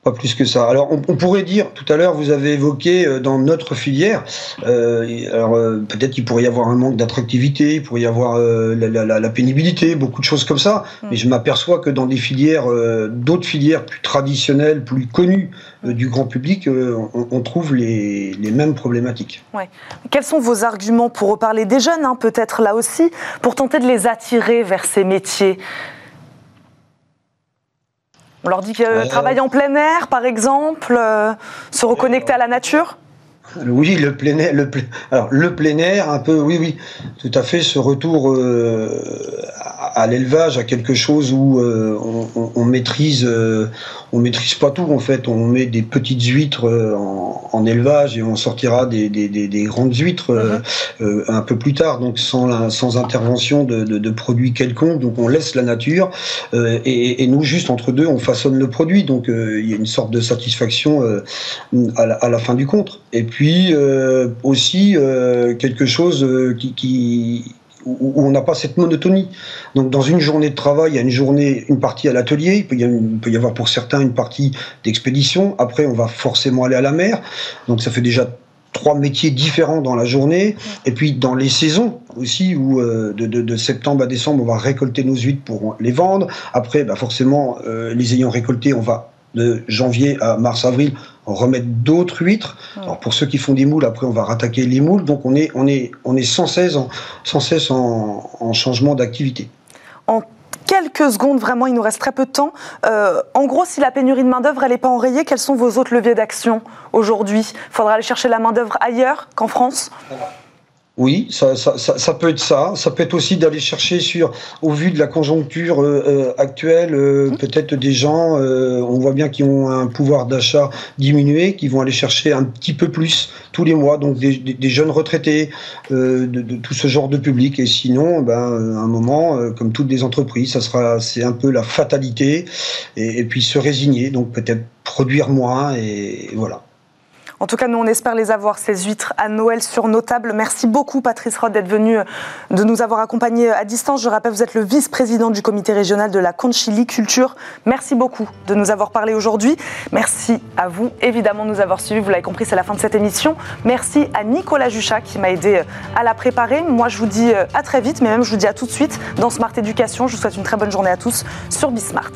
Speaker 7: Mm plus que ça. Alors, on, pourrait dire, tout à l'heure, vous avez évoqué euh, dans notre filière, euh, alors euh, peut-être qu'il pourrait y avoir un manque d'attractivité, il pourrait y avoir la, pénibilité, beaucoup de choses comme ça, mm. mais je m'aperçois que dans des filières, d'autres filières plus traditionnelles, plus connues du grand public, on, trouve les, mêmes problématiques.
Speaker 1: Ouais. Quels sont vos arguments pour reparler des jeunes, hein, peut-être là aussi, pour tenter de les attirer vers ces métiers? On leur dit que travailler en plein air, par exemple, euh, se reconnecter à la nature?
Speaker 7: Oui, le plein air, le, alors, le plein air, un peu, oui, oui, tout à fait, ce retour euh, à l'élevage, à quelque chose où euh, on, maîtrise, euh, on maîtrise pas tout en fait. On met des petites huîtres euh, en, élevage et on sortira des, grandes huîtres mhm. un peu plus tard, donc sans, sans intervention de, produits quelconques. Donc on laisse la nature et, nous juste entre deux, on façonne le produit. Donc il y a une sorte de satisfaction à la, fin du compte. Et puis aussi quelque chose qui où, on n'a pas cette monotonie. Donc dans une journée de travail, il y a une journée, une partie à l'atelier, il, peut y avoir pour certains une partie d'expédition. Après, on va forcément aller à la mer. Donc ça fait déjà trois métiers différents dans la journée. Et puis dans les saisons aussi, où euh, de, septembre à décembre, on va récolter nos huîtres pour les vendre. Après, bah forcément, euh, les ayant récoltés, on va de janvier à mars-avril, remettre d'autres huîtres. Alors pour ceux qui font des moules, après on va rattaquer les moules. Donc on est, on est, on est sans cesse en, sans cesse en, changement d'activité.
Speaker 1: En quelques secondes, vraiment, il nous reste très peu de temps. Euh, en gros, si la pénurie de main-d'œuvre n'est pas enrayée, quels sont vos autres leviers d'action aujourd'hui? Il faudra aller chercher la main-d'œuvre ailleurs qu'en France?
Speaker 7: Oui, ça, ça, ça, peut être ça. Ça peut être aussi d'aller chercher sur, au vu de la conjoncture euh, euh, actuelle, euh, mmh. peut-être des gens, on voit bien qui ont un pouvoir d'achat diminué, qui vont aller chercher un petit peu plus tous les mois, donc des, des, jeunes retraités, de, de, tout ce genre de public. Et sinon, ben, à un moment, comme toutes les entreprises, ça sera, c'est un peu la fatalité, et, et puis se résigner, donc peut-être produire moins, et voilà.
Speaker 1: En tout cas, nous, on espère les avoir, ces huîtres à Noël sur nos tables. Merci beaucoup, Patrice Rod, d'être venu, euh, de nous avoir accompagnés à distance. Je rappelle, vous êtes le vice-président du comité régional de la Conchili-Culture. Merci beaucoup de nous avoir parlé aujourd'hui. Merci à vous, évidemment, de nous avoir suivis. Vous l'avez compris, c'est la fin de cette émission. Merci à Nicolas Juchat qui m'a aidé euh, à la préparer. Moi, je vous dis euh, à très vite, mais même je vous dis à tout de suite dans Smart Education. Je vous souhaite une très bonne journée à tous sur Bismart.